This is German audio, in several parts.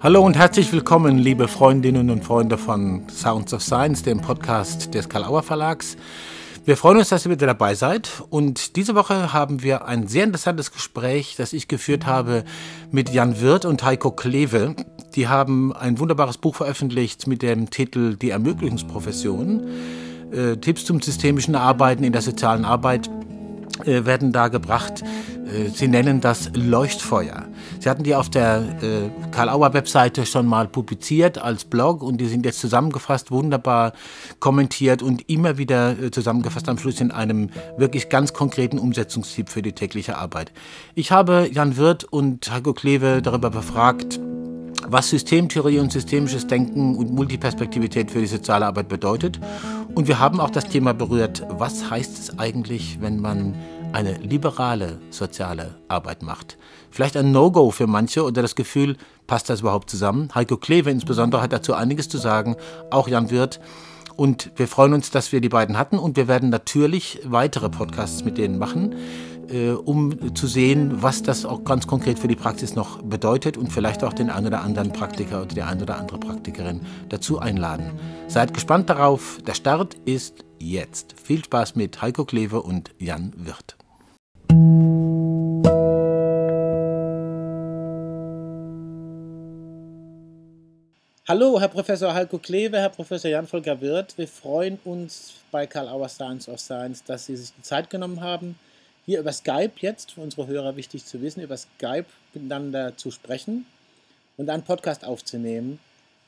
Hallo und herzlich willkommen, liebe Freundinnen und Freunde von Sounds of Science, dem Podcast des Karl-Auer Verlags. Wir freuen uns, dass ihr wieder dabei seid. Und diese Woche haben wir ein sehr interessantes Gespräch, das ich geführt habe mit Jan Wirth und Heiko Kleve. Die haben ein wunderbares Buch veröffentlicht mit dem Titel Die Ermöglichungsprofession. Äh, Tipps zum systemischen Arbeiten in der sozialen Arbeit äh, werden da gebracht. Äh, sie nennen das Leuchtfeuer. Sie hatten die auf der äh, Karl-Auer-Webseite schon mal publiziert als Blog und die sind jetzt zusammengefasst, wunderbar kommentiert und immer wieder äh, zusammengefasst am Schluss in einem wirklich ganz konkreten Umsetzungstipp für die tägliche Arbeit. Ich habe Jan Wirth und Heiko Kleve darüber befragt, was Systemtheorie und systemisches Denken und Multiperspektivität für die soziale Arbeit bedeutet. Und wir haben auch das Thema berührt, was heißt es eigentlich, wenn man eine liberale soziale Arbeit macht. Vielleicht ein No-Go für manche oder das Gefühl, passt das überhaupt zusammen? Heiko Kleve insbesondere hat dazu einiges zu sagen, auch Jan Wirth. Und wir freuen uns, dass wir die beiden hatten und wir werden natürlich weitere Podcasts mit denen machen, äh, um zu sehen, was das auch ganz konkret für die Praxis noch bedeutet und vielleicht auch den einen oder anderen Praktiker oder die eine oder andere Praktikerin dazu einladen. Seid gespannt darauf. Der Start ist jetzt. Viel Spaß mit Heiko Kleve und Jan Wirth. Hallo, Herr Professor Heiko Kleve, Herr Professor Jan-Volker Wirth. Wir freuen uns bei Karl Auer Science of Science, dass Sie sich die Zeit genommen haben, hier über Skype jetzt, für unsere Hörer wichtig zu wissen, über Skype miteinander zu sprechen und einen Podcast aufzunehmen.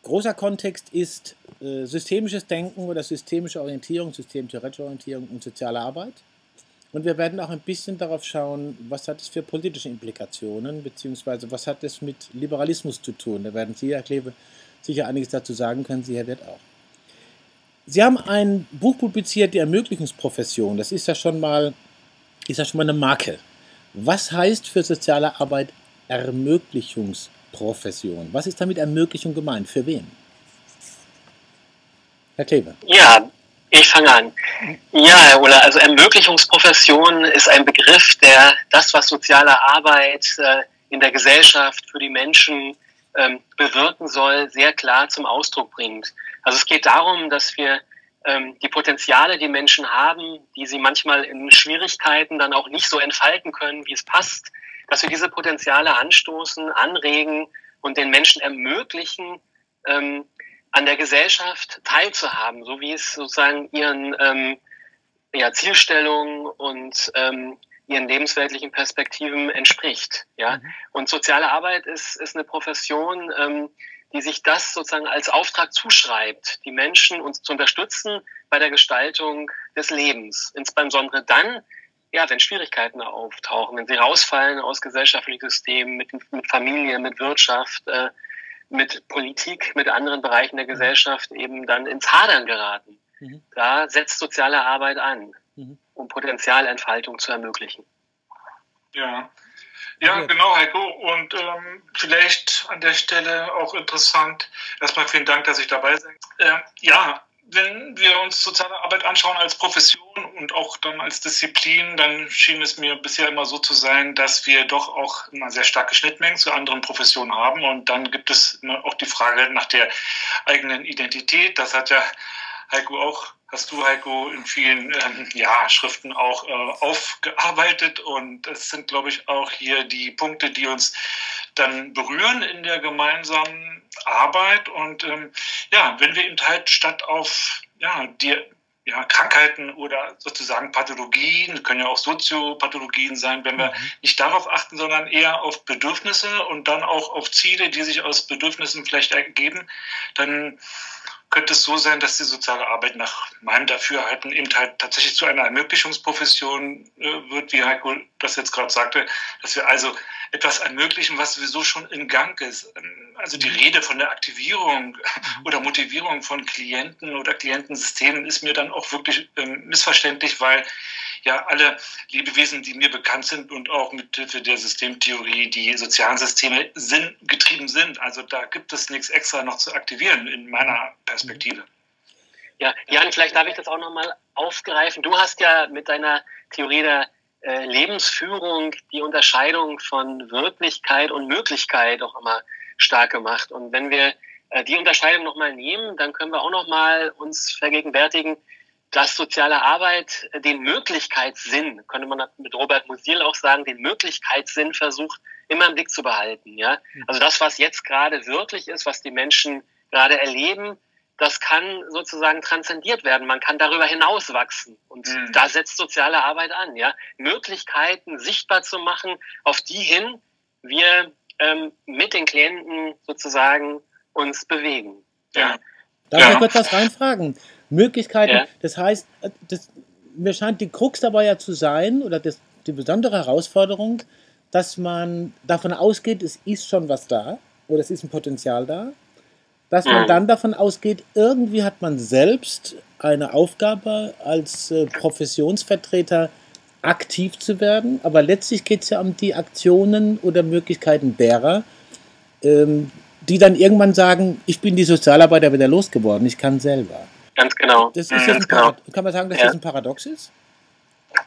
Großer Kontext ist äh, systemisches Denken oder systemische Orientierung, systemtheoretische Orientierung und soziale Arbeit. Und wir werden auch ein bisschen darauf schauen, was hat es für politische Implikationen, beziehungsweise was hat es mit Liberalismus zu tun. Da werden Sie, Herr Kleve, sicher einiges dazu sagen können, Sie, Herr Wirt, auch. Sie haben ein Buch publiziert, die Ermöglichungsprofession. Das ist ja schon mal, ist ja schon mal eine Marke. Was heißt für soziale Arbeit Ermöglichungsprofession? Was ist damit Ermöglichung gemeint? Für wen? Herr Kleve. Ja, ich fange an. Ja, Herr Ulla, also Ermöglichungsprofession ist ein Begriff, der das, was soziale Arbeit äh, in der Gesellschaft für die Menschen ähm, bewirken soll, sehr klar zum Ausdruck bringt. Also es geht darum, dass wir ähm, die Potenziale, die Menschen haben, die sie manchmal in Schwierigkeiten dann auch nicht so entfalten können, wie es passt, dass wir diese Potenziale anstoßen, anregen und den Menschen ermöglichen, ähm, an der Gesellschaft teilzuhaben, so wie es sozusagen ihren ähm, ja, Zielstellungen und ähm, ihren lebensweltlichen Perspektiven entspricht. Ja? Mhm. Und soziale Arbeit ist, ist eine Profession, ähm, die sich das sozusagen als Auftrag zuschreibt, die Menschen uns zu unterstützen bei der Gestaltung des Lebens. Insbesondere dann, ja, wenn Schwierigkeiten auftauchen, wenn sie rausfallen aus gesellschaftlichen Systemen, mit, mit Familie, mit Wirtschaft, äh, mit Politik, mit anderen Bereichen der mhm. Gesellschaft eben dann ins Hadern geraten. Mhm. Da setzt soziale Arbeit an, mhm. um Potenzialentfaltung zu ermöglichen. Ja. Ja, genau, Heiko. Und ähm, vielleicht an der Stelle auch interessant. Erstmal vielen Dank, dass ich dabei bin. Äh, ja, wenn wir uns soziale Arbeit anschauen als Profession und auch dann als Disziplin, dann schien es mir bisher immer so zu sein, dass wir doch auch immer sehr starke Schnittmengen zu anderen Professionen haben. Und dann gibt es auch die Frage nach der eigenen Identität. Das hat ja Heiko auch, hast du Heiko in vielen ähm, ja, Schriften auch äh, aufgearbeitet. Und es sind, glaube ich, auch hier die Punkte, die uns dann berühren in der gemeinsamen Arbeit. Und ähm, ja, wenn wir eben halt statt auf ja, die ja, Krankheiten oder sozusagen Pathologien, können ja auch Soziopathologien sein, wenn wir mhm. nicht darauf achten, sondern eher auf Bedürfnisse und dann auch auf Ziele, die sich aus Bedürfnissen vielleicht ergeben, dann könnte es so sein, dass die soziale Arbeit nach meinem Dafürhalten eben halt tatsächlich zu einer Ermöglichungsprofession äh, wird, wie Heiko das jetzt gerade sagte, dass wir also etwas ermöglichen, was sowieso schon in Gang ist. Also die mhm. Rede von der Aktivierung oder Motivierung von Klienten oder Klientensystemen ist mir dann auch wirklich ähm, missverständlich, weil ja alle Lebewesen, die mir bekannt sind und auch mit Hilfe der Systemtheorie die sozialen Systeme sinn getrieben sind. Also da gibt es nichts extra noch zu aktivieren in meiner Perspektive. Ja, Jan, vielleicht darf ich das auch nochmal aufgreifen. Du hast ja mit deiner Theorie der äh, Lebensführung die Unterscheidung von Wirklichkeit und Möglichkeit auch immer stark gemacht. Und wenn wir äh, die Unterscheidung nochmal nehmen, dann können wir auch nochmal uns vergegenwärtigen, dass soziale Arbeit den Möglichkeitssinn, könnte man mit Robert Musil auch sagen, den Möglichkeitssinn versucht, immer im Blick zu behalten. Ja? Also das, was jetzt gerade wirklich ist, was die Menschen gerade erleben, das kann sozusagen transzendiert werden. Man kann darüber hinaus wachsen. Und mhm. da setzt soziale Arbeit an, ja. Möglichkeiten sichtbar zu machen, auf die hin wir ähm, mit den Klienten sozusagen uns bewegen. Ja. Darf ja. ich kurz was reinfragen? Möglichkeiten, ja. das heißt, das, mir scheint die Krux dabei ja zu sein, oder das, die besondere Herausforderung, dass man davon ausgeht, es ist schon was da, oder es ist ein Potenzial da dass man mhm. dann davon ausgeht, irgendwie hat man selbst eine Aufgabe als äh, Professionsvertreter aktiv zu werden, aber letztlich geht es ja um die Aktionen oder Möglichkeiten derer, ähm, die dann irgendwann sagen, ich bin die Sozialarbeiter wieder losgeworden, ich kann selber. Ganz genau. Das ist mhm, ein genau. Kann man sagen, dass ja. das ein Paradox ist?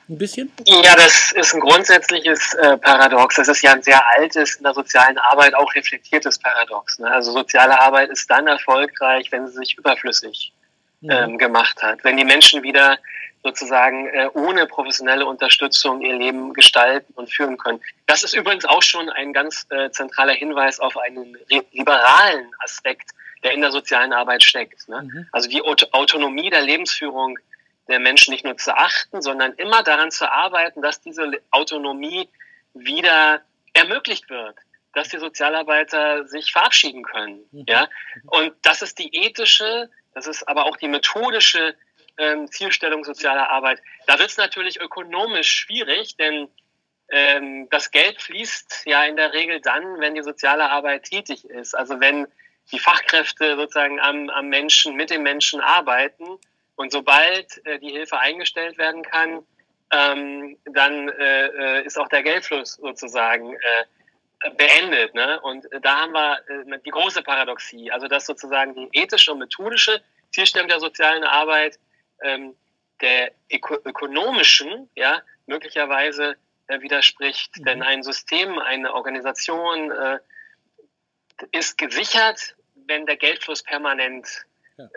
Ein bisschen? Ja, das ist ein grundsätzliches äh, Paradox. Das ist ja ein sehr altes, in der sozialen Arbeit auch reflektiertes Paradox. Ne? Also soziale Arbeit ist dann erfolgreich, wenn sie sich überflüssig ähm, gemacht hat. Wenn die Menschen wieder sozusagen äh, ohne professionelle Unterstützung ihr Leben gestalten und führen können. Das ist übrigens auch schon ein ganz äh, zentraler Hinweis auf einen liberalen Aspekt, der in der sozialen Arbeit steckt. Ne? Mhm. Also die Autonomie der Lebensführung der Menschen nicht nur zu achten, sondern immer daran zu arbeiten, dass diese Autonomie wieder ermöglicht wird, dass die Sozialarbeiter sich verabschieden können. Mhm. Ja, und das ist die ethische, das ist aber auch die methodische ähm, Zielstellung sozialer Arbeit. Da wird es natürlich ökonomisch schwierig, denn ähm, das Geld fließt ja in der Regel dann, wenn die soziale Arbeit tätig ist. Also wenn die Fachkräfte sozusagen am, am Menschen, mit den Menschen arbeiten und sobald äh, die Hilfe eingestellt werden kann, ähm, dann äh, äh, ist auch der Geldfluss sozusagen äh, beendet. Ne? Und da haben wir äh, die große Paradoxie, also dass sozusagen die ethische und methodische Zielstellung der sozialen Arbeit ähm, der öko ökonomischen, ja, möglicherweise äh, widerspricht. Mhm. Denn ein System, eine Organisation äh, ist gesichert, wenn der Geldfluss permanent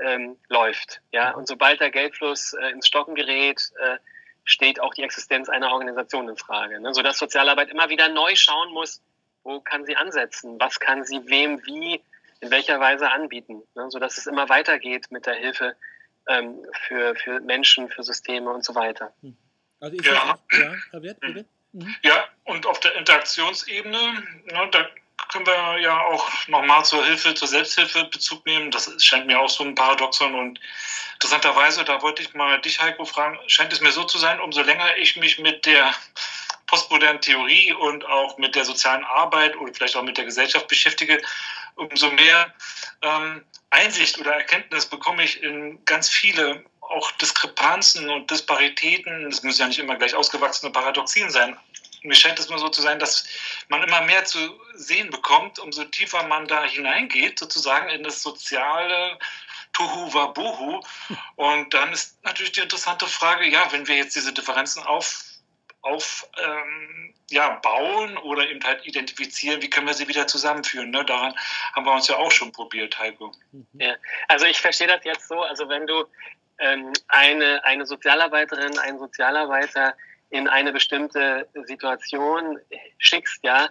ähm, läuft. Ja, und sobald der Geldfluss äh, ins Stocken gerät, äh, steht auch die Existenz einer Organisation in Frage. Ne? Sodass Sozialarbeit immer wieder neu schauen muss, wo kann sie ansetzen, was kann sie wem wie in welcher Weise anbieten, ne? sodass es immer weitergeht mit der Hilfe ähm, für, für Menschen, für Systeme und so weiter. Hm. Also ich ja. ja, Javier, bitte. Mhm. Ja, und auf der Interaktionsebene, ne, da können wir ja auch nochmal zur Hilfe, zur Selbsthilfe Bezug nehmen. Das scheint mir auch so ein Paradoxon. Und interessanterweise, da wollte ich mal dich, Heiko, fragen, scheint es mir so zu sein, umso länger ich mich mit der postmodernen Theorie und auch mit der sozialen Arbeit oder vielleicht auch mit der Gesellschaft beschäftige, umso mehr ähm, Einsicht oder Erkenntnis bekomme ich in ganz viele auch Diskrepanzen und Disparitäten. Es müssen ja nicht immer gleich ausgewachsene Paradoxien sein, mir scheint es nur so zu sein, dass man immer mehr zu sehen bekommt, umso tiefer man da hineingeht, sozusagen in das soziale Tuhu Wabuhu. Und dann ist natürlich die interessante Frage, ja, wenn wir jetzt diese Differenzen auf, auf ähm, ja, bauen oder eben halt identifizieren, wie können wir sie wieder zusammenführen? Ne? Daran haben wir uns ja auch schon probiert, Heiko. Ja, also ich verstehe das jetzt so, also wenn du ähm, eine, eine Sozialarbeiterin, einen Sozialarbeiter in eine bestimmte Situation schickst, ja,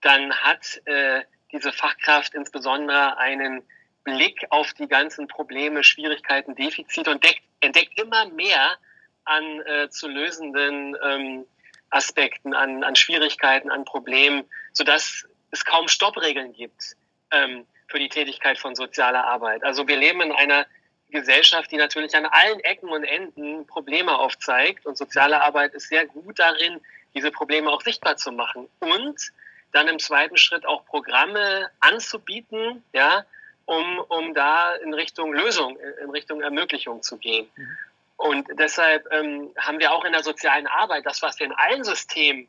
dann hat äh, diese Fachkraft insbesondere einen Blick auf die ganzen Probleme, Schwierigkeiten, Defizite und deckt, entdeckt immer mehr an äh, zu lösenden ähm, Aspekten, an, an Schwierigkeiten, an Problemen, sodass es kaum Stoppregeln gibt ähm, für die Tätigkeit von sozialer Arbeit. Also wir leben in einer Gesellschaft, die natürlich an allen Ecken und Enden Probleme aufzeigt. Und soziale Arbeit ist sehr gut darin, diese Probleme auch sichtbar zu machen. Und dann im zweiten Schritt auch Programme anzubieten, ja, um, um da in Richtung Lösung, in Richtung Ermöglichung zu gehen. Mhm. Und deshalb ähm, haben wir auch in der sozialen Arbeit, das, was wir in allen Systemen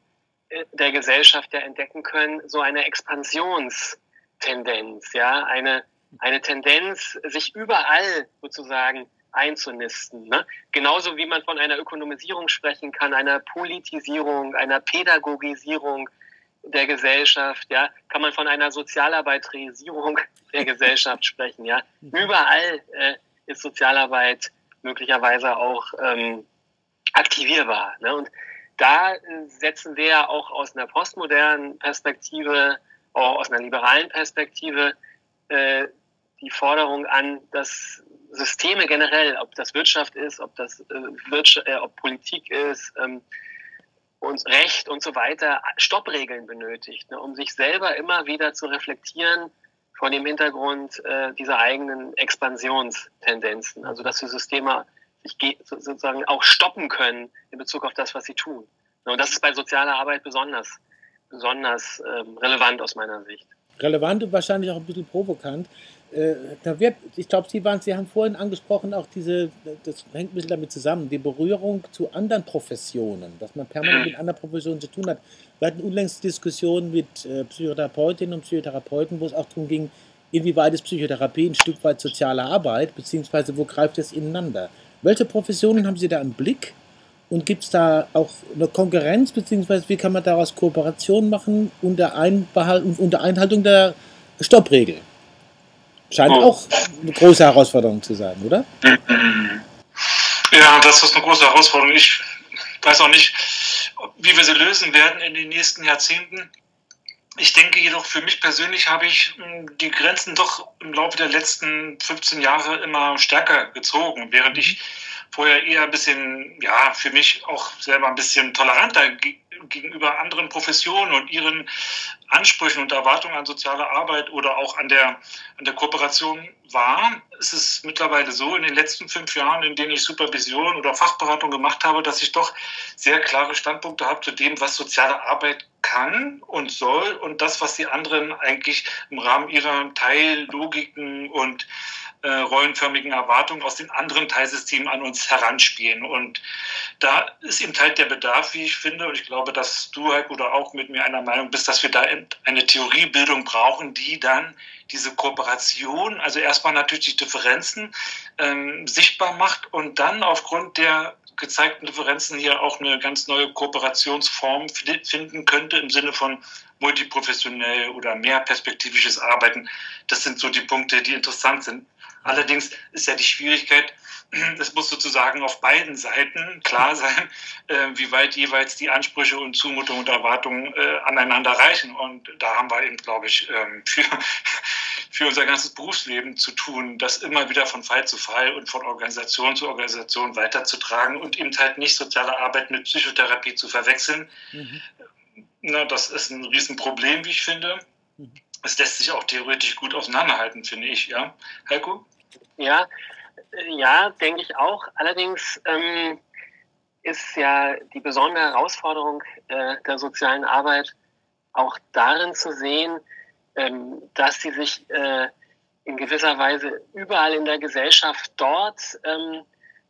äh, der Gesellschaft ja entdecken können, so eine Expansionstendenz, ja, eine, eine Tendenz, sich überall sozusagen einzunisten. Ne? Genauso wie man von einer Ökonomisierung sprechen kann, einer Politisierung, einer Pädagogisierung der Gesellschaft, ja, kann man von einer Sozialarbeiterisierung der Gesellschaft sprechen, ja. Mhm. Überall äh, ist Sozialarbeit möglicherweise auch ähm, aktivierbar. Ne? Und da setzen wir ja auch aus einer postmodernen Perspektive, auch aus einer liberalen Perspektive, äh, die Forderung an, dass Systeme generell, ob das Wirtschaft ist, ob das äh, Wirtschaft, äh, ob Politik ist, ähm, und Recht und so weiter Stoppregeln benötigt, ne, um sich selber immer wieder zu reflektieren von dem Hintergrund äh, dieser eigenen Expansionstendenzen. Also dass die Systeme sich sozusagen auch stoppen können in Bezug auf das, was sie tun. Und das ist bei sozialer Arbeit besonders, besonders ähm, relevant aus meiner Sicht. Relevant und wahrscheinlich auch ein bisschen provokant. Äh, da wird, ich glaube, Sie waren, Sie haben vorhin angesprochen, auch diese, das hängt ein bisschen damit zusammen, die Berührung zu anderen Professionen, dass man permanent mit anderen Professionen zu tun hat. Wir hatten unlängst Diskussionen mit äh, Psychotherapeutinnen und Psychotherapeuten, wo es auch darum ging, inwieweit ist Psychotherapie ein Stück weit soziale Arbeit, beziehungsweise wo greift es ineinander. Welche Professionen haben Sie da im Blick? Und gibt es da auch eine Konkurrenz, beziehungsweise wie kann man daraus Kooperation machen unter, unter Einhaltung der Stoppregel? Scheint oh. auch eine große Herausforderung zu sein, oder? Ja, das ist eine große Herausforderung. Ich weiß auch nicht, wie wir sie lösen werden in den nächsten Jahrzehnten. Ich denke jedoch, für mich persönlich habe ich hm, die Grenzen doch im Laufe der letzten 15 Jahre immer stärker gezogen, während ich vorher eher ein bisschen, ja, für mich auch selber ein bisschen toleranter gegenüber anderen Professionen und ihren Ansprüchen und Erwartungen an soziale Arbeit oder auch an der, an der Kooperation war. Es ist mittlerweile so, in den letzten fünf Jahren, in denen ich Supervision oder Fachberatung gemacht habe, dass ich doch sehr klare Standpunkte habe zu dem, was soziale Arbeit kann und soll und das, was die anderen eigentlich im Rahmen ihrer Teillogiken und äh, rollenförmigen Erwartungen aus den anderen Teilsystemen an uns heranspielen. Und da ist eben halt der Bedarf, wie ich finde, und ich glaube, dass du, Heiko, oder auch mit mir einer Meinung bist, dass wir da eine Theoriebildung brauchen, die dann diese Kooperation, also erstmal natürlich die Differenzen ähm, sichtbar macht und dann aufgrund der gezeigten Differenzen hier auch eine ganz neue Kooperationsform finden könnte im Sinne von multiprofessionell oder mehr perspektivisches Arbeiten. Das sind so die Punkte, die interessant sind. Allerdings ist ja die Schwierigkeit, es muss sozusagen auf beiden Seiten klar sein, äh, wie weit jeweils die Ansprüche und Zumutungen und Erwartungen äh, aneinander reichen. Und da haben wir eben, glaube ich, ähm, für, für unser ganzes Berufsleben zu tun, das immer wieder von Fall zu Fall und von Organisation zu Organisation weiterzutragen und eben halt nicht soziale Arbeit mit Psychotherapie zu verwechseln. Mhm. Na, das ist ein Riesenproblem, wie ich finde. Mhm es lässt sich auch theoretisch gut auseinanderhalten, finde ich, ja. Heiko? Ja, ja, denke ich auch. Allerdings ähm, ist ja die besondere Herausforderung äh, der sozialen Arbeit auch darin zu sehen, ähm, dass sie sich äh, in gewisser Weise überall in der Gesellschaft dort ähm,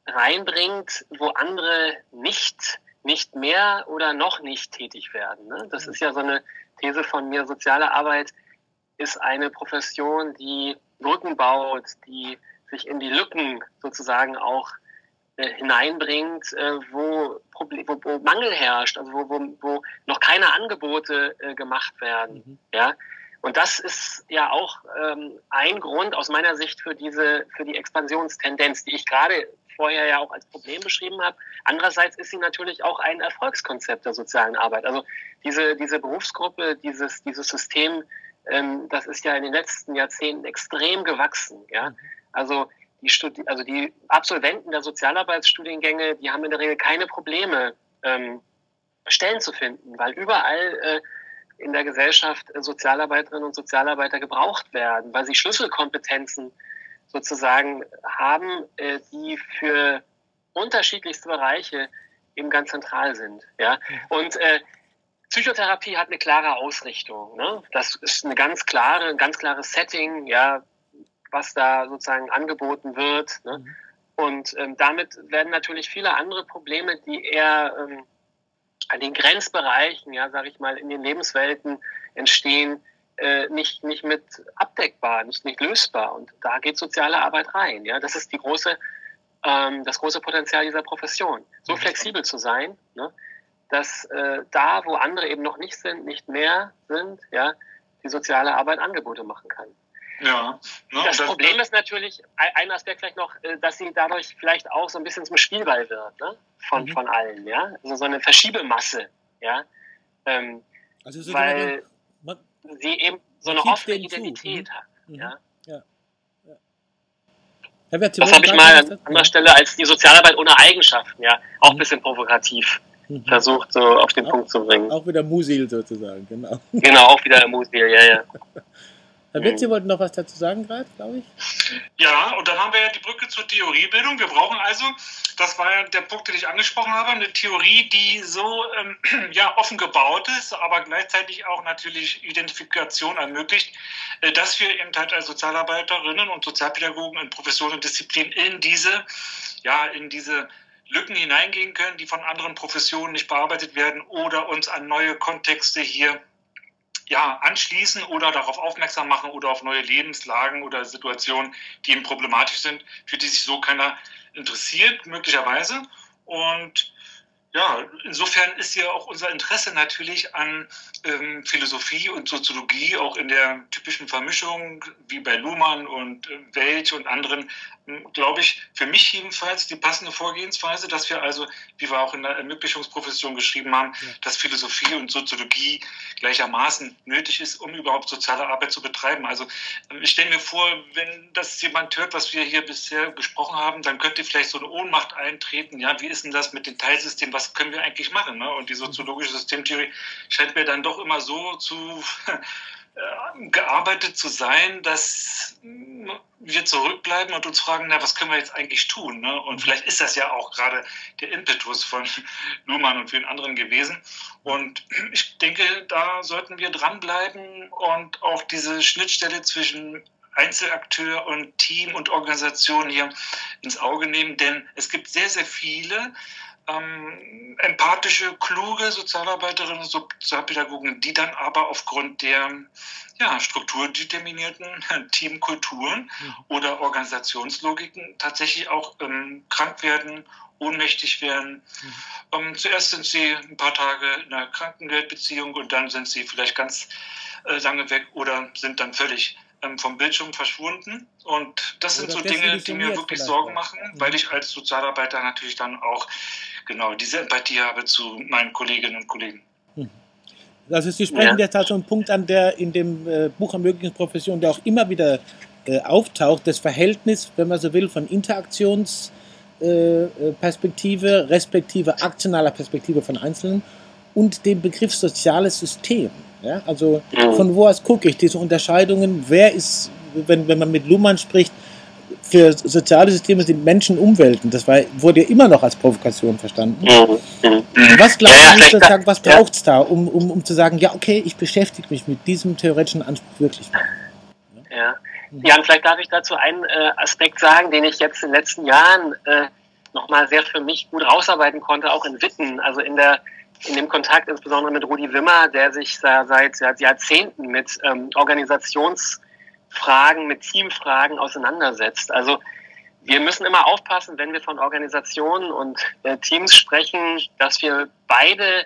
reinbringt, wo andere nicht, nicht mehr oder noch nicht tätig werden. Ne? Das ist ja so eine These von mir. Soziale Arbeit ist eine Profession, die Brücken baut, die sich in die Lücken sozusagen auch äh, hineinbringt, äh, wo, Problem, wo, wo, Mangel herrscht, also wo, wo, wo noch keine Angebote äh, gemacht werden. Mhm. Ja? Und das ist ja auch ähm, ein Grund aus meiner Sicht für diese, für die Expansionstendenz, die ich gerade vorher ja auch als Problem beschrieben habe. Andererseits ist sie natürlich auch ein Erfolgskonzept der sozialen Arbeit. Also diese, diese Berufsgruppe, dieses, dieses System ähm, das ist ja in den letzten Jahrzehnten extrem gewachsen. Ja? Also die, Studi also die Absolventen der Sozialarbeitsstudiengänge, die haben in der Regel keine Probleme, ähm, Stellen zu finden, weil überall äh, in der Gesellschaft äh, Sozialarbeiterinnen und Sozialarbeiter gebraucht werden, weil sie Schlüsselkompetenzen sozusagen haben, äh, die für unterschiedlichste Bereiche eben ganz zentral sind. Ja? Und äh, Psychotherapie hat eine klare Ausrichtung. Ne? Das ist eine ganz klare, ein ganz klares Setting, ja, was da sozusagen angeboten wird. Ne? Mhm. Und ähm, damit werden natürlich viele andere Probleme, die eher ähm, an den Grenzbereichen, ja, sage ich mal, in den Lebenswelten entstehen, äh, nicht nicht mit abdeckbar, nicht nicht lösbar. Und da geht soziale Arbeit rein. Ja, das ist die große, ähm, das große Potenzial dieser Profession, so mhm. flexibel zu sein. Ne? Dass äh, da, wo andere eben noch nicht sind, nicht mehr sind, ja, die soziale Arbeit Angebote machen kann. Ja. Ne, das, das Problem ist natürlich, ein Aspekt vielleicht noch, äh, dass sie dadurch vielleicht auch so ein bisschen zum Spielball wird, ne? von, mhm. von allen, ja. Also so eine Verschiebemasse, ja. Ähm, also so weil man, sie eben so eine offene Identität mhm. hat, mhm. ja. ja. ja. das habe ich mal an anderer Stelle als die Sozialarbeit ohne Eigenschaften, ja, auch ein mhm. bisschen provokativ mhm. versucht, so auf den auch, Punkt zu bringen. Auch wieder Musil sozusagen, genau. Genau, auch wieder Musil, ja, ja. Herr Witz, Sie wollten noch was dazu sagen gerade, glaube ich? Ja, und dann haben wir ja die Brücke zur Theoriebildung. Wir brauchen also, das war ja der Punkt, den ich angesprochen habe, eine Theorie, die so ähm, ja, offen gebaut ist, aber gleichzeitig auch natürlich Identifikation ermöglicht, äh, dass wir eben halt als Sozialarbeiterinnen und Sozialpädagogen in Professionen und Disziplinen in diese, ja, in diese Lücken hineingehen können, die von anderen Professionen nicht bearbeitet werden oder uns an neue Kontexte hier ja, anschließen oder darauf aufmerksam machen oder auf neue Lebenslagen oder Situationen, die eben problematisch sind, für die sich so keiner interessiert, möglicherweise. Und ja, insofern ist ja auch unser Interesse natürlich an ähm, Philosophie und Soziologie auch in der typischen Vermischung, wie bei Luhmann und äh, Welch und anderen, glaube ich, für mich jedenfalls die passende Vorgehensweise, dass wir also, wie wir auch in der Ermöglichungsprofession geschrieben haben, ja. dass Philosophie und Soziologie gleichermaßen nötig ist, um überhaupt soziale Arbeit zu betreiben. Also ähm, ich stelle mir vor, wenn das jemand hört, was wir hier bisher gesprochen haben, dann könnte vielleicht so eine Ohnmacht eintreten. Ja, wie ist denn das mit den Teilsystemen? Was können wir eigentlich machen? Ne? Und die soziologische Systemtheorie scheint mir dann doch immer so zu gearbeitet zu sein, dass wir zurückbleiben und uns fragen, na, was können wir jetzt eigentlich tun? Ne? Und vielleicht ist das ja auch gerade der Impetus von Luhmann und vielen anderen gewesen. Und ich denke, da sollten wir dranbleiben und auch diese Schnittstelle zwischen Einzelakteur und Team und Organisation hier ins Auge nehmen, denn es gibt sehr, sehr viele ähm, empathische, kluge Sozialarbeiterinnen und Sozialpädagogen, die dann aber aufgrund der ja, strukturdeterminierten Teamkulturen mhm. oder Organisationslogiken tatsächlich auch ähm, krank werden, ohnmächtig werden. Mhm. Ähm, zuerst sind sie ein paar Tage in einer Krankengeldbeziehung und dann sind sie vielleicht ganz äh, lange weg oder sind dann völlig ähm, vom Bildschirm verschwunden. Und das sind so Dinge, die mir wirklich Sorgen machen, mhm. weil ich als Sozialarbeiter natürlich dann auch genau diese Empathie habe zu meinen Kolleginnen und Kollegen. Mhm. Also Sie sprechen ja. jetzt halt so einen Punkt an, der in dem äh, Buch Ermöglichungsprofession, der auch immer wieder äh, auftaucht, das Verhältnis, wenn man so will, von Interaktionsperspektive, äh, respektive aktionaler Perspektive von Einzelnen und dem Begriff soziales System. Ja? Also von wo aus gucke ich diese Unterscheidungen, wer ist, wenn, wenn man mit Luhmann spricht, für soziale Systeme sind Menschen Umwelten. Das war, wurde ja immer noch als Provokation verstanden. Mhm. Mhm. Was glauben ja, Sie sozusagen, was braucht es da, um, um, um zu sagen, ja, okay, ich beschäftige mich mit diesem theoretischen Anspruch wirklich mal? Ja. ja, und vielleicht darf ich dazu einen äh, Aspekt sagen, den ich jetzt in den letzten Jahren äh, nochmal sehr für mich gut rausarbeiten konnte, auch in Witten, also in der in dem Kontakt insbesondere mit Rudi Wimmer, der sich seit, seit Jahrzehnten mit ähm, Organisationsfragen, mit Teamfragen auseinandersetzt. Also wir müssen immer aufpassen, wenn wir von Organisationen und äh, Teams sprechen, dass wir beide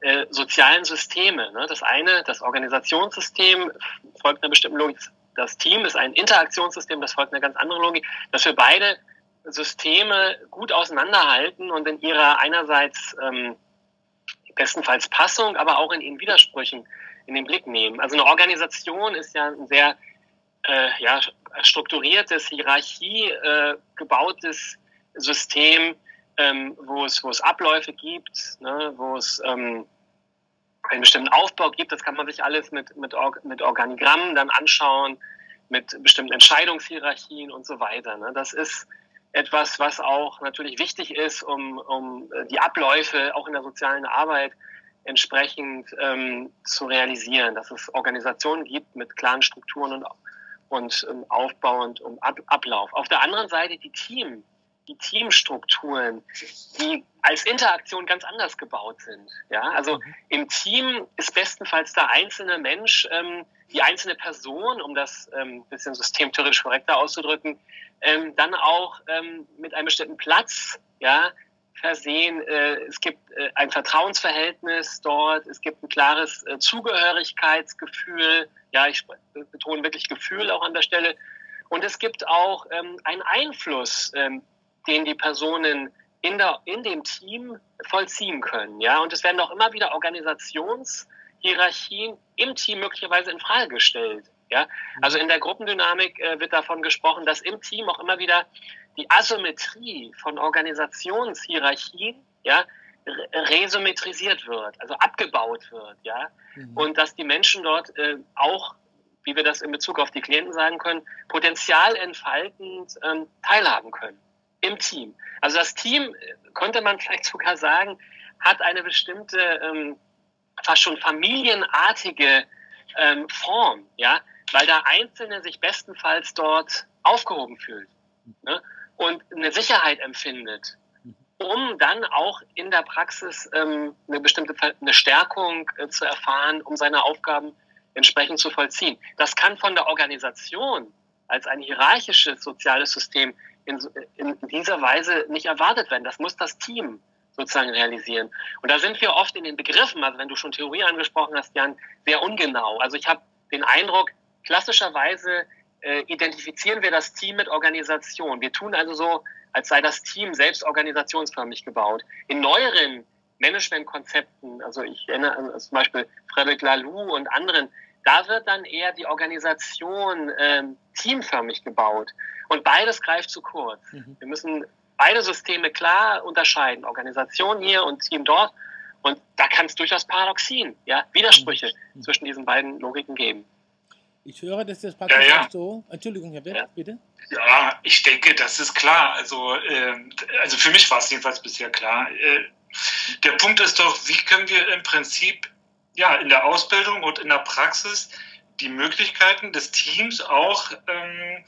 äh, sozialen Systeme, ne, das eine, das Organisationssystem folgt einer bestimmten Logik, das Team ist ein Interaktionssystem, das folgt einer ganz anderen Logik, dass wir beide Systeme gut auseinanderhalten und in ihrer einerseits ähm, bestenfalls Passung, aber auch in ihren Widersprüchen in den Blick nehmen. Also eine Organisation ist ja ein sehr äh, ja, strukturiertes, Hierarchie äh, gebautes System, ähm, wo, es, wo es Abläufe gibt, ne, wo es ähm, einen bestimmten Aufbau gibt. Das kann man sich alles mit, mit, mit Organigrammen dann anschauen, mit bestimmten Entscheidungshierarchien und so weiter. Ne. Das ist etwas, was auch natürlich wichtig ist, um, um die Abläufe auch in der sozialen Arbeit entsprechend ähm, zu realisieren, dass es Organisationen gibt mit klaren Strukturen und, und ähm, Aufbau und um Ab Ablauf. Auf der anderen Seite die Team, die Teamstrukturen, die als Interaktion ganz anders gebaut sind. Ja, also im Team ist bestenfalls der einzelne Mensch, ähm, die einzelne Person, um das ähm, bisschen systemtheoretisch korrekter auszudrücken, ähm, dann auch ähm, mit einem bestimmten Platz, ja, versehen. Äh, es gibt äh, ein Vertrauensverhältnis dort. Es gibt ein klares äh, Zugehörigkeitsgefühl. Ja, ich betone wirklich Gefühl auch an der Stelle. Und es gibt auch ähm, einen Einfluss, ähm, den die Personen in, der, in dem Team vollziehen können. Ja, und es werden auch immer wieder Organisationshierarchien im Team möglicherweise in Frage gestellt. Ja, also in der Gruppendynamik äh, wird davon gesprochen, dass im Team auch immer wieder die Asymmetrie von Organisationshierarchien, ja, resymmetrisiert wird, also abgebaut wird, ja, mhm. und dass die Menschen dort äh, auch, wie wir das in Bezug auf die Klienten sagen können, potenzialentfaltend ähm, teilhaben können im Team. Also das Team, äh, könnte man vielleicht sogar sagen, hat eine bestimmte, ähm, fast schon familienartige ähm, Form, ja, weil der Einzelne sich bestenfalls dort aufgehoben fühlt. Ne? und eine Sicherheit empfindet, um dann auch in der Praxis ähm, eine bestimmte eine Stärkung äh, zu erfahren, um seine Aufgaben entsprechend zu vollziehen. Das kann von der Organisation als ein hierarchisches soziales System in, in dieser Weise nicht erwartet werden. Das muss das Team sozusagen realisieren. Und da sind wir oft in den Begriffen, also wenn du schon Theorie angesprochen hast, Jan, sehr ungenau. Also ich habe den Eindruck, klassischerweise äh, identifizieren wir das Team mit Organisation. Wir tun also so, als sei das Team selbst organisationsförmig gebaut. In neueren Managementkonzepten, also ich erinnere an zum Beispiel Frederic Laloux und anderen, da wird dann eher die Organisation ähm, teamförmig gebaut. Und beides greift zu kurz. Mhm. Wir müssen beide Systeme klar unterscheiden. Organisation hier und Team dort. Und da kann es durchaus Paradoxien, ja, Widersprüche mhm. zwischen diesen beiden Logiken geben. Ich höre, dass das praktisch ja, ja. so. Entschuldigung, Herr Wirt, ja. bitte. Ja, ich denke, das ist klar. Also, äh, also für mich war es jedenfalls bisher klar. Äh, der Punkt ist doch, wie können wir im Prinzip ja in der Ausbildung und in der Praxis die Möglichkeiten des Teams auch ähm,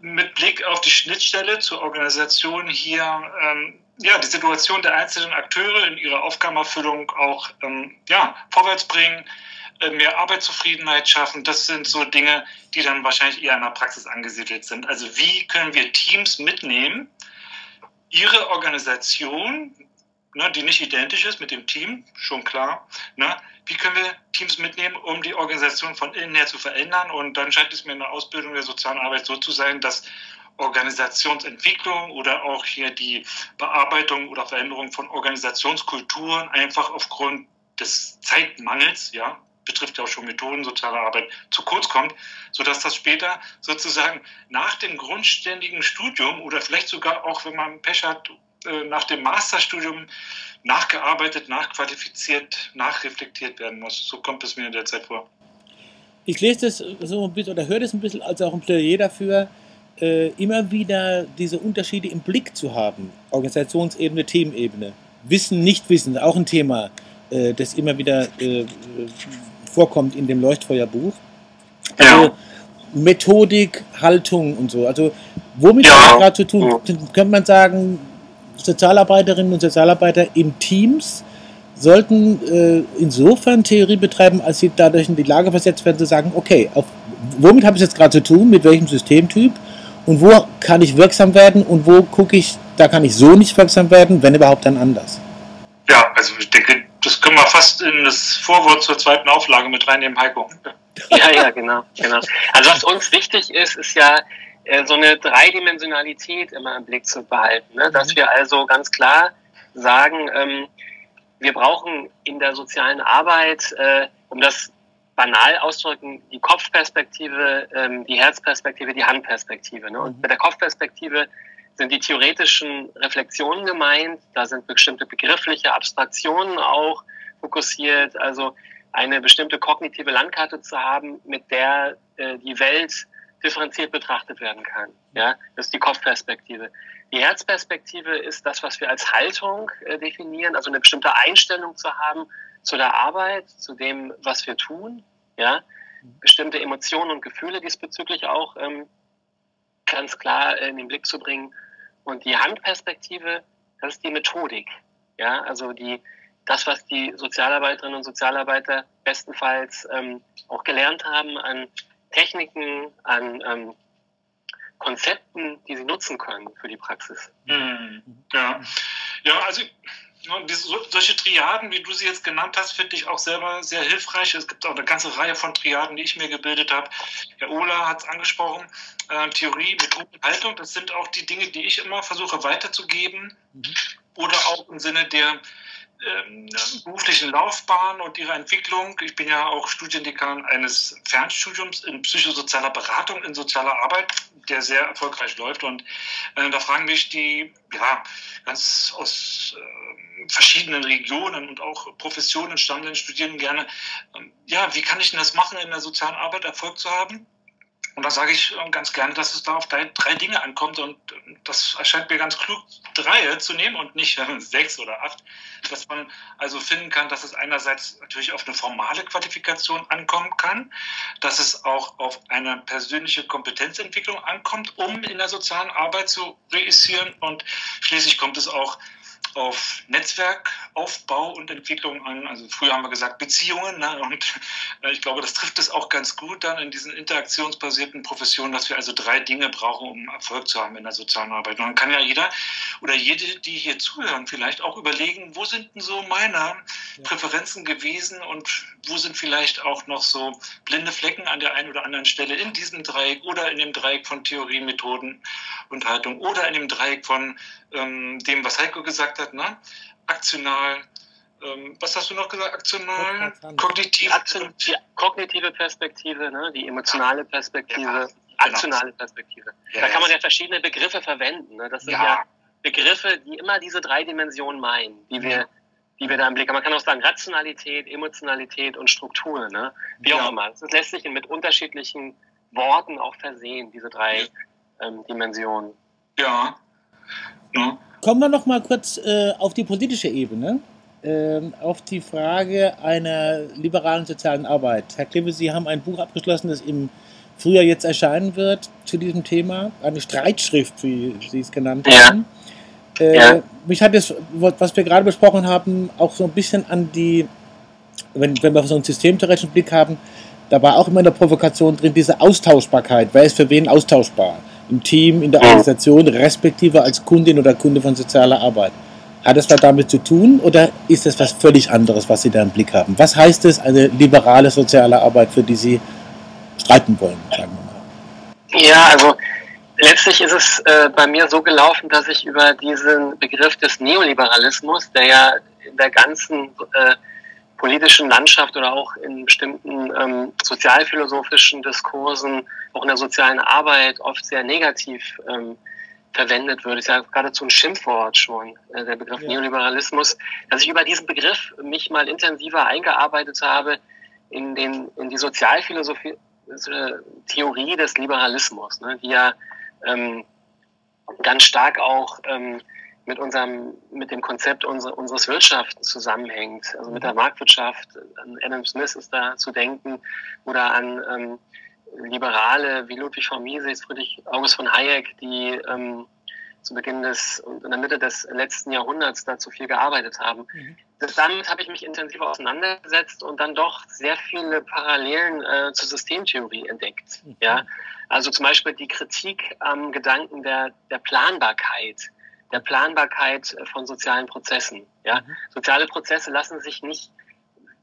mit Blick auf die Schnittstelle zur Organisation hier ähm, ja, die Situation der einzelnen Akteure in ihrer Aufgabenerfüllung auch ähm, ja, vorwärts bringen, mehr Arbeitszufriedenheit schaffen. Das sind so Dinge, die dann wahrscheinlich eher in der Praxis angesiedelt sind. Also wie können wir Teams mitnehmen, ihre Organisation, ne, die nicht identisch ist mit dem Team, schon klar, ne, wie können wir Teams mitnehmen, um die Organisation von innen her zu verändern? Und dann scheint es mir in der Ausbildung der sozialen Arbeit so zu sein, dass Organisationsentwicklung oder auch hier die Bearbeitung oder Veränderung von Organisationskulturen einfach aufgrund des Zeitmangels, ja, betrifft ja auch schon Methoden sozialer Arbeit, zu kurz kommt, sodass das später sozusagen nach dem grundständigen Studium oder vielleicht sogar auch, wenn man Pech hat, äh, nach dem Masterstudium nachgearbeitet, nachqualifiziert, nachreflektiert werden muss. So kommt es mir in der Zeit vor. Ich lese das so ein bisschen oder höre das ein bisschen als auch ein Plädoyer dafür, äh, immer wieder diese Unterschiede im Blick zu haben. Organisationsebene, Themenebene. Wissen, Nichtwissen, auch ein Thema, äh, das immer wieder vorkommt in dem Leuchtfeuerbuch. Also ja. Methodik, Haltung und so. Also womit ja. hat gerade zu tun? Ja. Könnte man sagen, Sozialarbeiterinnen und Sozialarbeiter in Teams sollten äh, insofern Theorie betreiben, als sie dadurch in die Lage versetzt werden zu sagen, okay, auf, womit habe ich jetzt gerade zu tun, mit welchem Systemtyp und wo kann ich wirksam werden und wo gucke ich, da kann ich so nicht wirksam werden, wenn überhaupt dann anders. Ja, also ich denke, das können wir fast in das Vorwort zur zweiten Auflage mit reinnehmen, Heiko. Ja, ja, genau, genau. Also was uns wichtig ist, ist ja äh, so eine Dreidimensionalität immer im Blick zu behalten. Ne? Dass mhm. wir also ganz klar sagen, ähm, wir brauchen in der sozialen Arbeit, äh, um das banal auszudrücken, die Kopfperspektive, ähm, die Herzperspektive, die Handperspektive. Ne? Und mhm. mit der Kopfperspektive sind die theoretischen Reflexionen gemeint. Da sind bestimmte begriffliche Abstraktionen auch fokussiert. Also eine bestimmte kognitive Landkarte zu haben, mit der äh, die Welt differenziert betrachtet werden kann. Ja, das ist die Kopfperspektive. Die Herzperspektive ist das, was wir als Haltung äh, definieren, also eine bestimmte Einstellung zu haben zu der Arbeit, zu dem, was wir tun. Ja, bestimmte Emotionen und Gefühle diesbezüglich auch ähm, ganz klar in den Blick zu bringen. Und die Handperspektive, das ist die Methodik. Ja, also die, das, was die Sozialarbeiterinnen und Sozialarbeiter bestenfalls ähm, auch gelernt haben an Techniken, an ähm, Konzepten, die sie nutzen können für die Praxis. Mhm. Ja. Ja, also solche Triaden, wie du sie jetzt genannt hast, finde ich auch selber sehr hilfreich. Es gibt auch eine ganze Reihe von Triaden, die ich mir gebildet habe. Herr Ola hat es angesprochen. Äh, Theorie, Methoden, Haltung, das sind auch die Dinge, die ich immer versuche weiterzugeben. Mhm. Oder auch im Sinne der ähm, beruflichen Laufbahn und ihrer Entwicklung. Ich bin ja auch Studiendekan eines Fernstudiums in psychosozialer Beratung, in sozialer Arbeit, der sehr erfolgreich läuft. Und äh, da fragen mich die, ja, ganz aus äh, verschiedenen Regionen und auch Professionen stammenden Studierenden gerne, äh, ja, wie kann ich denn das machen, in der sozialen Arbeit Erfolg zu haben? Und da sage ich ähm, ganz gerne, dass es da auf drei, Dinge ankommt. Und ähm, das erscheint mir ganz klug, drei zu nehmen und nicht äh, sechs oder acht. Dass man also finden kann, dass es einerseits natürlich auf eine formale Qualifikation ankommen kann, dass es auch auf eine persönliche Kompetenzentwicklung ankommt, um in der sozialen Arbeit zu reüssieren. Und schließlich kommt es auch auf Netzwerkaufbau und Entwicklung an. Also früher haben wir gesagt Beziehungen. Ne? Und äh, ich glaube, das trifft es auch ganz gut dann in diesen interaktionsbasierten Professionen, dass wir also drei Dinge brauchen, um Erfolg zu haben in der sozialen Arbeit. Und dann kann ja jeder oder jede, die hier zuhören, vielleicht auch überlegen, wo sind denn so meine ja. Präferenzen gewesen und wo sind vielleicht auch noch so blinde Flecken an der einen oder anderen Stelle in diesem Dreieck oder in dem Dreieck von Theorie, Methoden und Haltung oder in dem Dreieck von ähm, dem, was Heiko gesagt hat, ne? aktional, ähm, was hast du noch gesagt? Aktional, kognitiv. Die kognitive Perspektive, ne? die emotionale Perspektive, ja, genau. aktionale Perspektive. Ja, da kann man ja verschiedene Begriffe verwenden. Ne? Das sind ja. ja. Begriffe, die immer diese drei Dimensionen meinen, die wir, die wir da im Blick haben. Man kann auch sagen Rationalität, Emotionalität und Struktur, ne? wie auch immer. Das lässt sich mit unterschiedlichen Worten auch versehen, diese drei ähm, Dimensionen. Ja, ja. Kommen wir noch mal kurz äh, auf die politische Ebene, äh, auf die Frage einer liberalen sozialen Arbeit. Herr Kleve, Sie haben ein Buch abgeschlossen, das im Frühjahr jetzt erscheinen wird zu diesem Thema, eine Streitschrift, wie Sie es genannt haben. Ja. Äh, ja. Mich hat das, was wir gerade besprochen haben, auch so ein bisschen an die, wenn, wenn wir so einen systemtheoretischen Blick haben, da war auch immer in der Provokation drin, diese Austauschbarkeit. Wer ist für wen austauschbar? Im Team, in der Organisation, respektive als Kundin oder Kunde von sozialer Arbeit. Hat es da damit zu tun oder ist es was völlig anderes, was Sie da im Blick haben? Was heißt es, eine liberale soziale Arbeit, für die Sie streiten wollen, sagen wir mal? Ja, also letztlich ist es äh, bei mir so gelaufen, dass ich über diesen Begriff des Neoliberalismus, der ja in der ganzen äh, politischen Landschaft oder auch in bestimmten ähm, sozialphilosophischen Diskursen, auch in der sozialen Arbeit oft sehr negativ ähm, verwendet wird. Ist ja geradezu ein Schimpfwort schon, äh, der Begriff ja. Neoliberalismus, dass ich über diesen Begriff mich mal intensiver eingearbeitet habe in, den, in die Sozialphilosophie, äh, Theorie des Liberalismus, ne, die ja ähm, ganz stark auch ähm, mit unserem, mit dem Konzept unser, unseres Wirtschaftens zusammenhängt. Also mit der mhm. Marktwirtschaft, an Adam Smith ist da zu denken oder an ähm, Liberale wie Ludwig von Mises, Friedrich August von Hayek, die ähm, zu Beginn des und in der Mitte des letzten Jahrhunderts dazu viel gearbeitet haben. Mhm. Damit habe ich mich intensiv auseinandergesetzt und dann doch sehr viele Parallelen äh, zur Systemtheorie entdeckt. Mhm. Ja, also zum Beispiel die Kritik am Gedanken der, der Planbarkeit der Planbarkeit von sozialen Prozessen. Ja? Mhm. Soziale Prozesse lassen sich nicht,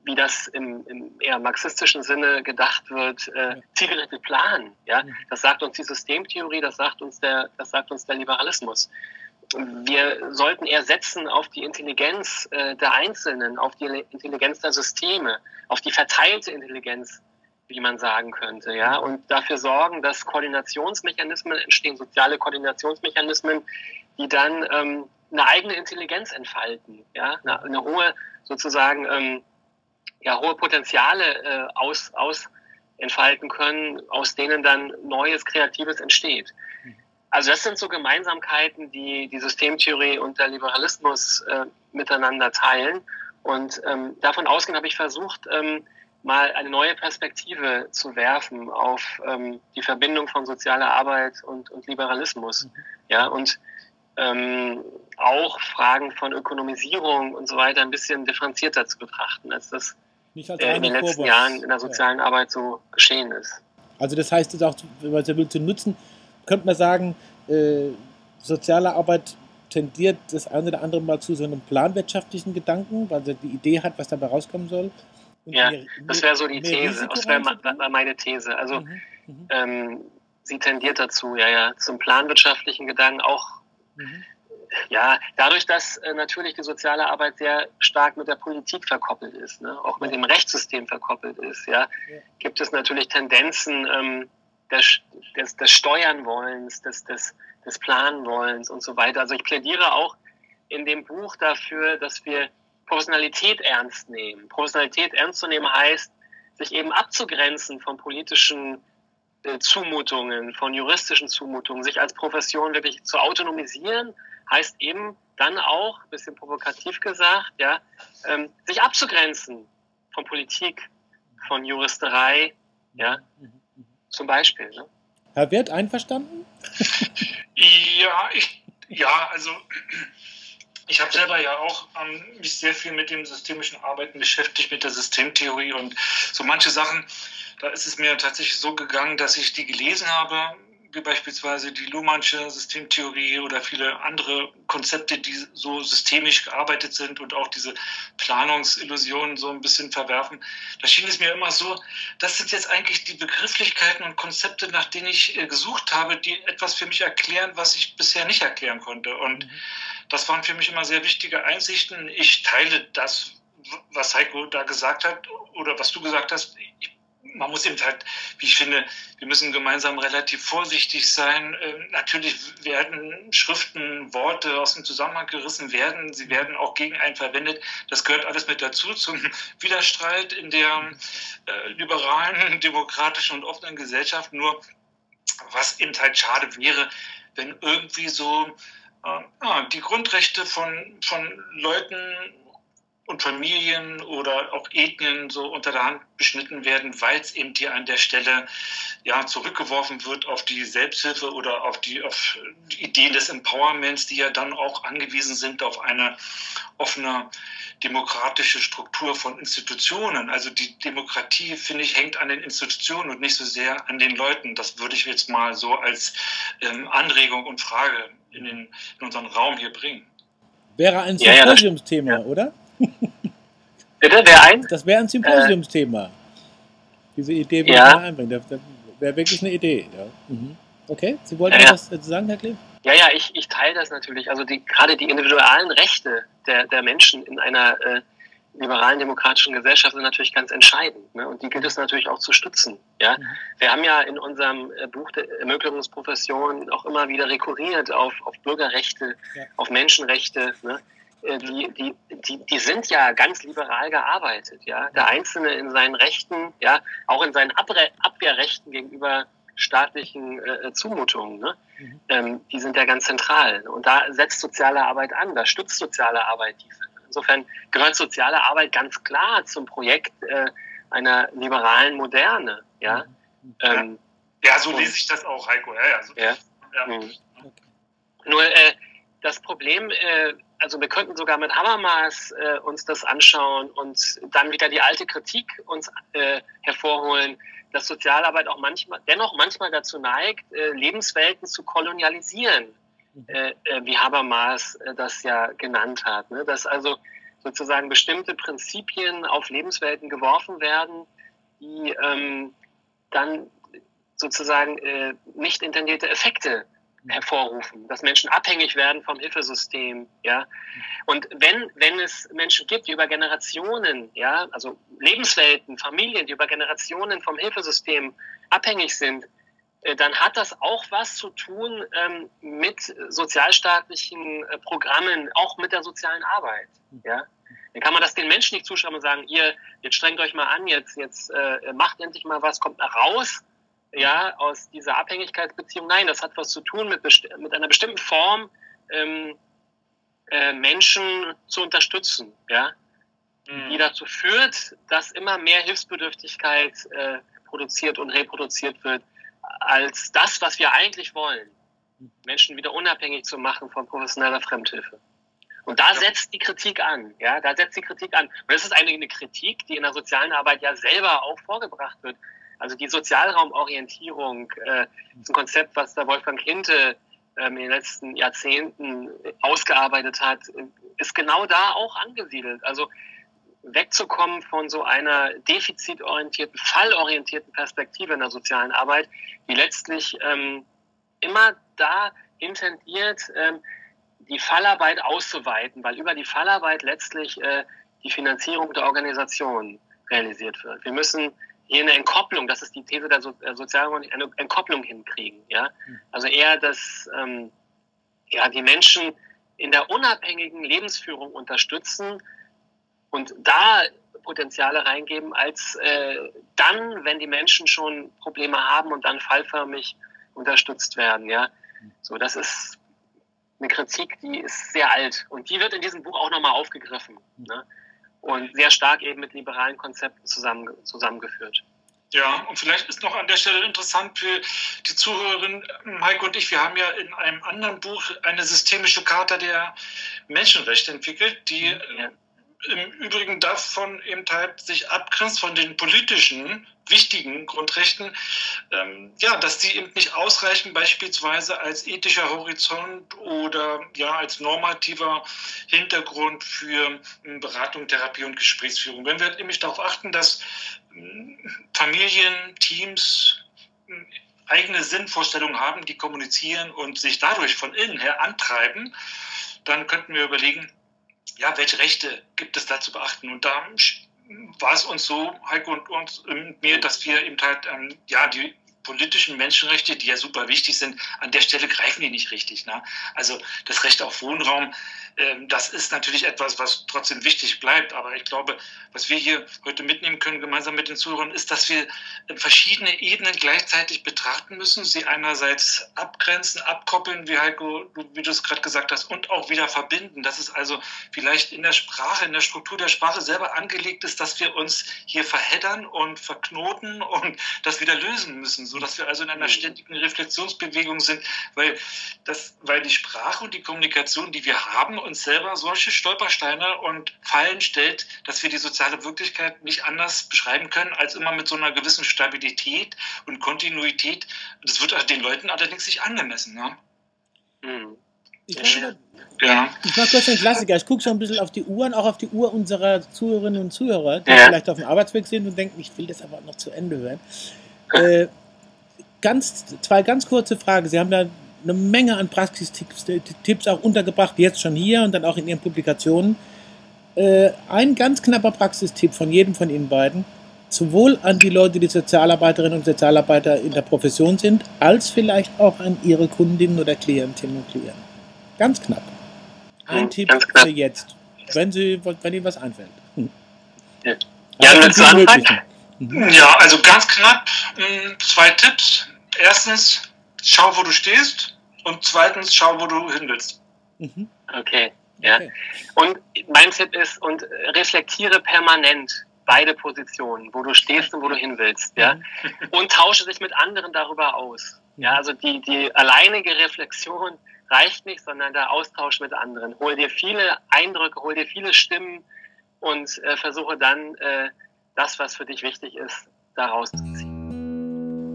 wie das im, im eher marxistischen Sinne gedacht wird, äh, zielgerichtet planen. Ja? Mhm. Das sagt uns die Systemtheorie, das sagt uns der, das sagt uns der Liberalismus. Wir sollten eher setzen auf die Intelligenz äh, der Einzelnen, auf die Intelligenz der Systeme, auf die verteilte Intelligenz wie man sagen könnte, ja, und dafür sorgen, dass Koordinationsmechanismen entstehen, soziale Koordinationsmechanismen, die dann ähm, eine eigene Intelligenz entfalten, ja, eine, eine hohe sozusagen ähm, ja hohe Potenziale äh, aus, aus entfalten können, aus denen dann Neues, Kreatives entsteht. Also das sind so Gemeinsamkeiten, die die Systemtheorie und der Liberalismus äh, miteinander teilen. Und ähm, davon ausgehend habe ich versucht, ähm, mal eine neue Perspektive zu werfen auf ähm, die Verbindung von sozialer Arbeit und, und Liberalismus. Mhm. Ja, und ähm, auch Fragen von Ökonomisierung und so weiter ein bisschen differenzierter zu betrachten, als das als äh, in den letzten Vorwurf. Jahren in der sozialen ja. Arbeit so geschehen ist. Also das heißt, es auch, wenn man es will, zu nutzen, könnte man sagen, äh, soziale Arbeit tendiert das eine oder andere Mal zu so einem planwirtschaftlichen Gedanken, weil sie die Idee hat, was dabei rauskommen soll. Ja, mehr, das wäre so die These, das wäre meine These. Also mhm, mhm. ähm, sie tendiert dazu, ja, ja, zum planwirtschaftlichen Gedanken auch. Mhm. Ja, dadurch, dass äh, natürlich die soziale Arbeit sehr stark mit der Politik verkoppelt ist, ne? auch mit dem Rechtssystem verkoppelt ist, ja, ja. gibt es natürlich Tendenzen ähm, des, des, des Steuernwollens, des, des, des Planwollens und so weiter. Also ich plädiere auch in dem Buch dafür, dass wir Professionalität ernst nehmen. Professionalität ernst zu nehmen heißt, sich eben abzugrenzen von politischen äh, Zumutungen, von juristischen Zumutungen, sich als Profession wirklich zu autonomisieren, heißt eben dann auch, bisschen provokativ gesagt, ja, ähm, sich abzugrenzen von Politik, von Juristerei, ja, zum Beispiel. Ne? Herr Wert, einverstanden? ja, ich, ja, also ich habe selber ja auch ähm, mich sehr viel mit dem systemischen Arbeiten beschäftigt, mit der Systemtheorie und so manche Sachen da ist es mir tatsächlich so gegangen, dass ich die gelesen habe, wie beispielsweise die Luhmannsche Systemtheorie oder viele andere Konzepte, die so systemisch gearbeitet sind und auch diese Planungsillusionen so ein bisschen verwerfen. Da schien es mir immer so, das sind jetzt eigentlich die Begrifflichkeiten und Konzepte, nach denen ich äh, gesucht habe, die etwas für mich erklären, was ich bisher nicht erklären konnte. Und mhm. Das waren für mich immer sehr wichtige Einsichten. Ich teile das, was Heiko da gesagt hat oder was du gesagt hast. Ich man muss eben halt, wie ich finde, wir müssen gemeinsam relativ vorsichtig sein. Ähm, natürlich werden Schriften, Worte aus dem Zusammenhang gerissen werden. Sie werden auch gegen einen verwendet. Das gehört alles mit dazu zum Widerstreit in der äh, liberalen, demokratischen und offenen Gesellschaft. Nur was eben halt schade wäre, wenn irgendwie so äh, die Grundrechte von, von Leuten und Familien oder auch Ethnien so unter der Hand beschnitten werden, weil es eben hier an der Stelle ja zurückgeworfen wird auf die Selbsthilfe oder auf die, auf die Ideen des Empowerments, die ja dann auch angewiesen sind auf eine offene demokratische Struktur von Institutionen. Also die Demokratie, finde ich, hängt an den Institutionen und nicht so sehr an den Leuten. Das würde ich jetzt mal so als ähm, Anregung und Frage in, den, in unseren Raum hier bringen. Wäre ein Symposiumsthema, ja, ja. oder? Bitte, wer ein? Das wäre ein Symposiumsthema. Äh, Diese Idee würde ja. ich einbringen. Das, das wäre wirklich eine Idee. Ja. Mhm. Okay, Sie wollten ja, was dazu sagen, Herr Kleeb? Ja, ja, ich, ich teile das natürlich. Also die, gerade die individuellen Rechte der, der Menschen in einer äh, liberalen demokratischen Gesellschaft sind natürlich ganz entscheidend. Ne? Und die gilt es natürlich auch zu stützen. Ja? Mhm. Wir haben ja in unserem äh, Buch der Ermöglichungsprofession auch immer wieder rekurriert auf, auf Bürgerrechte, ja. auf Menschenrechte. Ne? Äh, die, die, die, die sind ja ganz liberal gearbeitet, ja. Der Einzelne in seinen Rechten, ja, auch in seinen Abwehrrechten gegenüber staatlichen äh, Zumutungen, ne? Mhm. Ähm, die sind ja ganz zentral. Und da setzt soziale Arbeit an, da stützt soziale Arbeit diese. Insofern gehört soziale Arbeit ganz klar zum Projekt äh, einer liberalen Moderne, ja. Mhm. Ähm, ja, so lese ich das auch, Heiko. Ja, ja. So ja. ja. Mhm. Nur äh, das Problem äh, also wir könnten sogar mit Habermas äh, uns das anschauen und dann wieder die alte Kritik uns äh, hervorholen, dass Sozialarbeit auch manchmal, dennoch manchmal dazu neigt, äh, Lebenswelten zu kolonialisieren. Äh, äh, wie Habermas äh, das ja genannt hat. Ne? Dass also sozusagen bestimmte Prinzipien auf Lebenswelten geworfen werden, die ähm, dann sozusagen äh, nicht intendierte Effekte hervorrufen, dass Menschen abhängig werden vom Hilfesystem, ja. Und wenn, wenn es Menschen gibt, die über Generationen, ja, also Lebenswelten, Familien, die über Generationen vom Hilfesystem abhängig sind, dann hat das auch was zu tun ähm, mit sozialstaatlichen äh, Programmen, auch mit der sozialen Arbeit, ja. Dann kann man das den Menschen nicht zuschreiben und sagen, ihr, jetzt strengt euch mal an, jetzt, jetzt äh, macht endlich mal was, kommt nach raus ja, aus dieser Abhängigkeitsbeziehung. Nein, das hat was zu tun mit, mit einer bestimmten Form, ähm, äh, Menschen zu unterstützen, ja, mhm. die dazu führt, dass immer mehr Hilfsbedürftigkeit äh, produziert und reproduziert wird, als das, was wir eigentlich wollen. Menschen wieder unabhängig zu machen von professioneller Fremdhilfe. Und da setzt die Kritik an, ja, da setzt die Kritik an. Und das ist eine, eine Kritik, die in der sozialen Arbeit ja selber auch vorgebracht wird. Also die Sozialraumorientierung äh, ist ein Konzept, was der Wolfgang Hinte ähm, in den letzten Jahrzehnten ausgearbeitet hat, ist genau da auch angesiedelt. Also wegzukommen von so einer defizitorientierten, fallorientierten Perspektive in der sozialen Arbeit, die letztlich ähm, immer da intendiert, ähm, die Fallarbeit auszuweiten, weil über die Fallarbeit letztlich äh, die Finanzierung der Organisation realisiert wird. Wir müssen hier eine Entkopplung, das ist die These der, so der Sozialmonik, eine Entkopplung hinkriegen. Ja? Also eher, dass ähm, ja, die Menschen in der unabhängigen Lebensführung unterstützen und da Potenziale reingeben, als äh, dann, wenn die Menschen schon Probleme haben und dann fallförmig unterstützt werden. Ja? So, das ist eine Kritik, die ist sehr alt und die wird in diesem Buch auch nochmal aufgegriffen ne? und sehr stark eben mit liberalen Konzepten zusammen, zusammengeführt. Ja, und vielleicht ist noch an der Stelle interessant für die Zuhörerin, Heike und ich, wir haben ja in einem anderen Buch eine systemische Charta der Menschenrechte entwickelt, die ja im Übrigen davon eben halt sich abgrenzt von den politischen wichtigen Grundrechten, ähm, ja, dass die eben nicht ausreichen, beispielsweise als ethischer Horizont oder ja als normativer Hintergrund für ähm, Beratung, Therapie und Gesprächsführung. Wenn wir nämlich darauf achten, dass ähm, Familien, Teams ähm, eigene Sinnvorstellungen haben, die kommunizieren und sich dadurch von innen her antreiben, dann könnten wir überlegen, ja, welche Rechte gibt es da zu beachten? Und da war es uns so, Heiko und uns mir, dass wir eben halt ähm, ja die politischen Menschenrechte, die ja super wichtig sind, an der Stelle greifen die nicht richtig. Ne? Also das Recht auf Wohnraum, ähm, das ist natürlich etwas, was trotzdem wichtig bleibt. Aber ich glaube, was wir hier heute mitnehmen können, gemeinsam mit den Zuhörern, ist, dass wir verschiedene Ebenen gleichzeitig betrachten müssen, sie einerseits abgrenzen, abkoppeln, wie Heiko, wie du es gerade gesagt hast, und auch wieder verbinden. Dass es also vielleicht in der Sprache, in der Struktur der Sprache selber angelegt ist, dass wir uns hier verheddern und verknoten und das wieder lösen müssen so dass wir also in einer mhm. ständigen Reflexionsbewegung sind, weil, das, weil die Sprache und die Kommunikation, die wir haben, uns selber solche Stolpersteine und Fallen stellt, dass wir die soziale Wirklichkeit nicht anders beschreiben können, als immer mit so einer gewissen Stabilität und Kontinuität. Das wird den Leuten allerdings nicht angemessen. Ne? Mhm. Ich mache, ja. ich mache kurz einen Klassiker. Ich gucke schon ein bisschen auf die Uhren, auch auf die Uhr unserer Zuhörerinnen und Zuhörer, die ja. vielleicht auf dem Arbeitsweg sind und denken, ich will das aber noch zu Ende hören. Äh, ganz, zwei ganz kurze Fragen. Sie haben da eine Menge an Praxistipps Tipps auch untergebracht, jetzt schon hier und dann auch in Ihren Publikationen. Äh, ein ganz knapper Praxistipp von jedem von Ihnen beiden, sowohl an die Leute, die Sozialarbeiterinnen und Sozialarbeiter in der Profession sind, als vielleicht auch an Ihre Kundinnen oder Klientinnen und Klienten. Ganz knapp. Ein Tipp für jetzt, wenn, Sie, wenn Ihnen was einfällt. Hm. Ja, ja willst du anfangen? Ja, also ganz knapp hm, zwei Tipps erstens, schau, wo du stehst und zweitens, schau, wo du hin willst. Mhm. Okay, ja. Okay. Und mein Tipp ist, und reflektiere permanent beide Positionen, wo du stehst und wo du hin willst, ja. Mhm. Und tausche dich mit anderen darüber aus. Ja, mhm. also die, die alleinige Reflexion reicht nicht, sondern der Austausch mit anderen. Hol dir viele Eindrücke, hol dir viele Stimmen und äh, versuche dann äh, das, was für dich wichtig ist, daraus zu ziehen.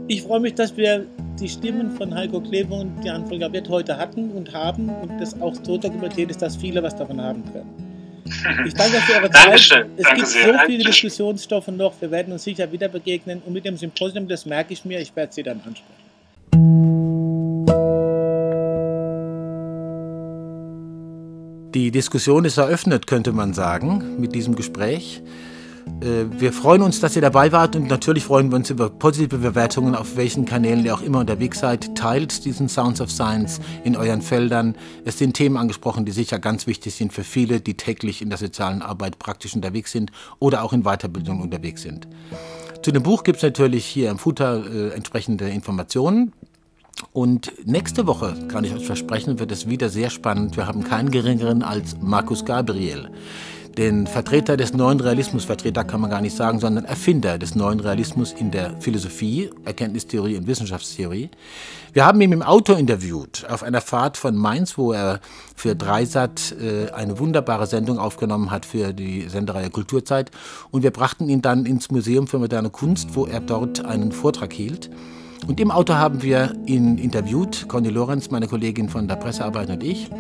Ich freue mich, dass wir die Stimmen von Heiko Kleber und Jan Volker Wirt heute hatten und haben und das auch so dokumentiert ist, dass viele was davon haben können. Ich danke für Ihre Zeit. Dankeschön. Es danke gibt sehr. so viele Diskussionsstoffe noch. Wir werden uns sicher wieder begegnen. Und mit dem Symposium, das merke ich mir, ich werde Sie dann ansprechen. Die Diskussion ist eröffnet, könnte man sagen, mit diesem Gespräch. Äh, wir freuen uns, dass ihr dabei wart und natürlich freuen wir uns über positive Bewertungen, auf welchen Kanälen ihr auch immer unterwegs seid. Teilt diesen Sounds of Science in euren Feldern. Es sind Themen angesprochen, die sicher ganz wichtig sind für viele, die täglich in der sozialen Arbeit praktisch unterwegs sind oder auch in Weiterbildung unterwegs sind. Zu dem Buch gibt es natürlich hier im Footer äh, entsprechende Informationen. Und nächste Woche, kann ich euch versprechen, wird es wieder sehr spannend. Wir haben keinen geringeren als Markus Gabriel den Vertreter des neuen Realismus, Vertreter kann man gar nicht sagen, sondern Erfinder des neuen Realismus in der Philosophie, Erkenntnistheorie und Wissenschaftstheorie. Wir haben ihn im Auto interviewt, auf einer Fahrt von Mainz, wo er für Dreisat äh, eine wunderbare Sendung aufgenommen hat für die Sendereihe Kulturzeit. Und wir brachten ihn dann ins Museum für moderne Kunst, wo er dort einen Vortrag hielt. Und im Auto haben wir ihn interviewt, Conny Lorenz, meine Kollegin von der Pressearbeit und ich.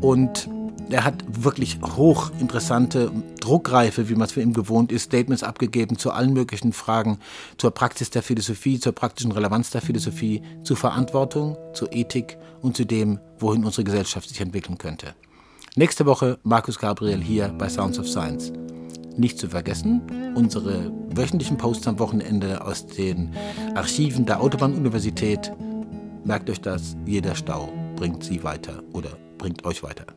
Und er hat wirklich hochinteressante Druckreife, wie man es für ihn gewohnt ist, Statements abgegeben zu allen möglichen Fragen, zur Praxis der Philosophie, zur praktischen Relevanz der Philosophie, zu Verantwortung, zur Ethik und zu dem, wohin unsere Gesellschaft sich entwickeln könnte. Nächste Woche Markus Gabriel hier bei Sounds of Science. Nicht zu vergessen, unsere wöchentlichen Posts am Wochenende aus den Archiven der Autobahnuniversität. Merkt euch das, jeder Stau bringt Sie weiter oder bringt euch weiter.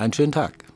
Einen schönen Tag.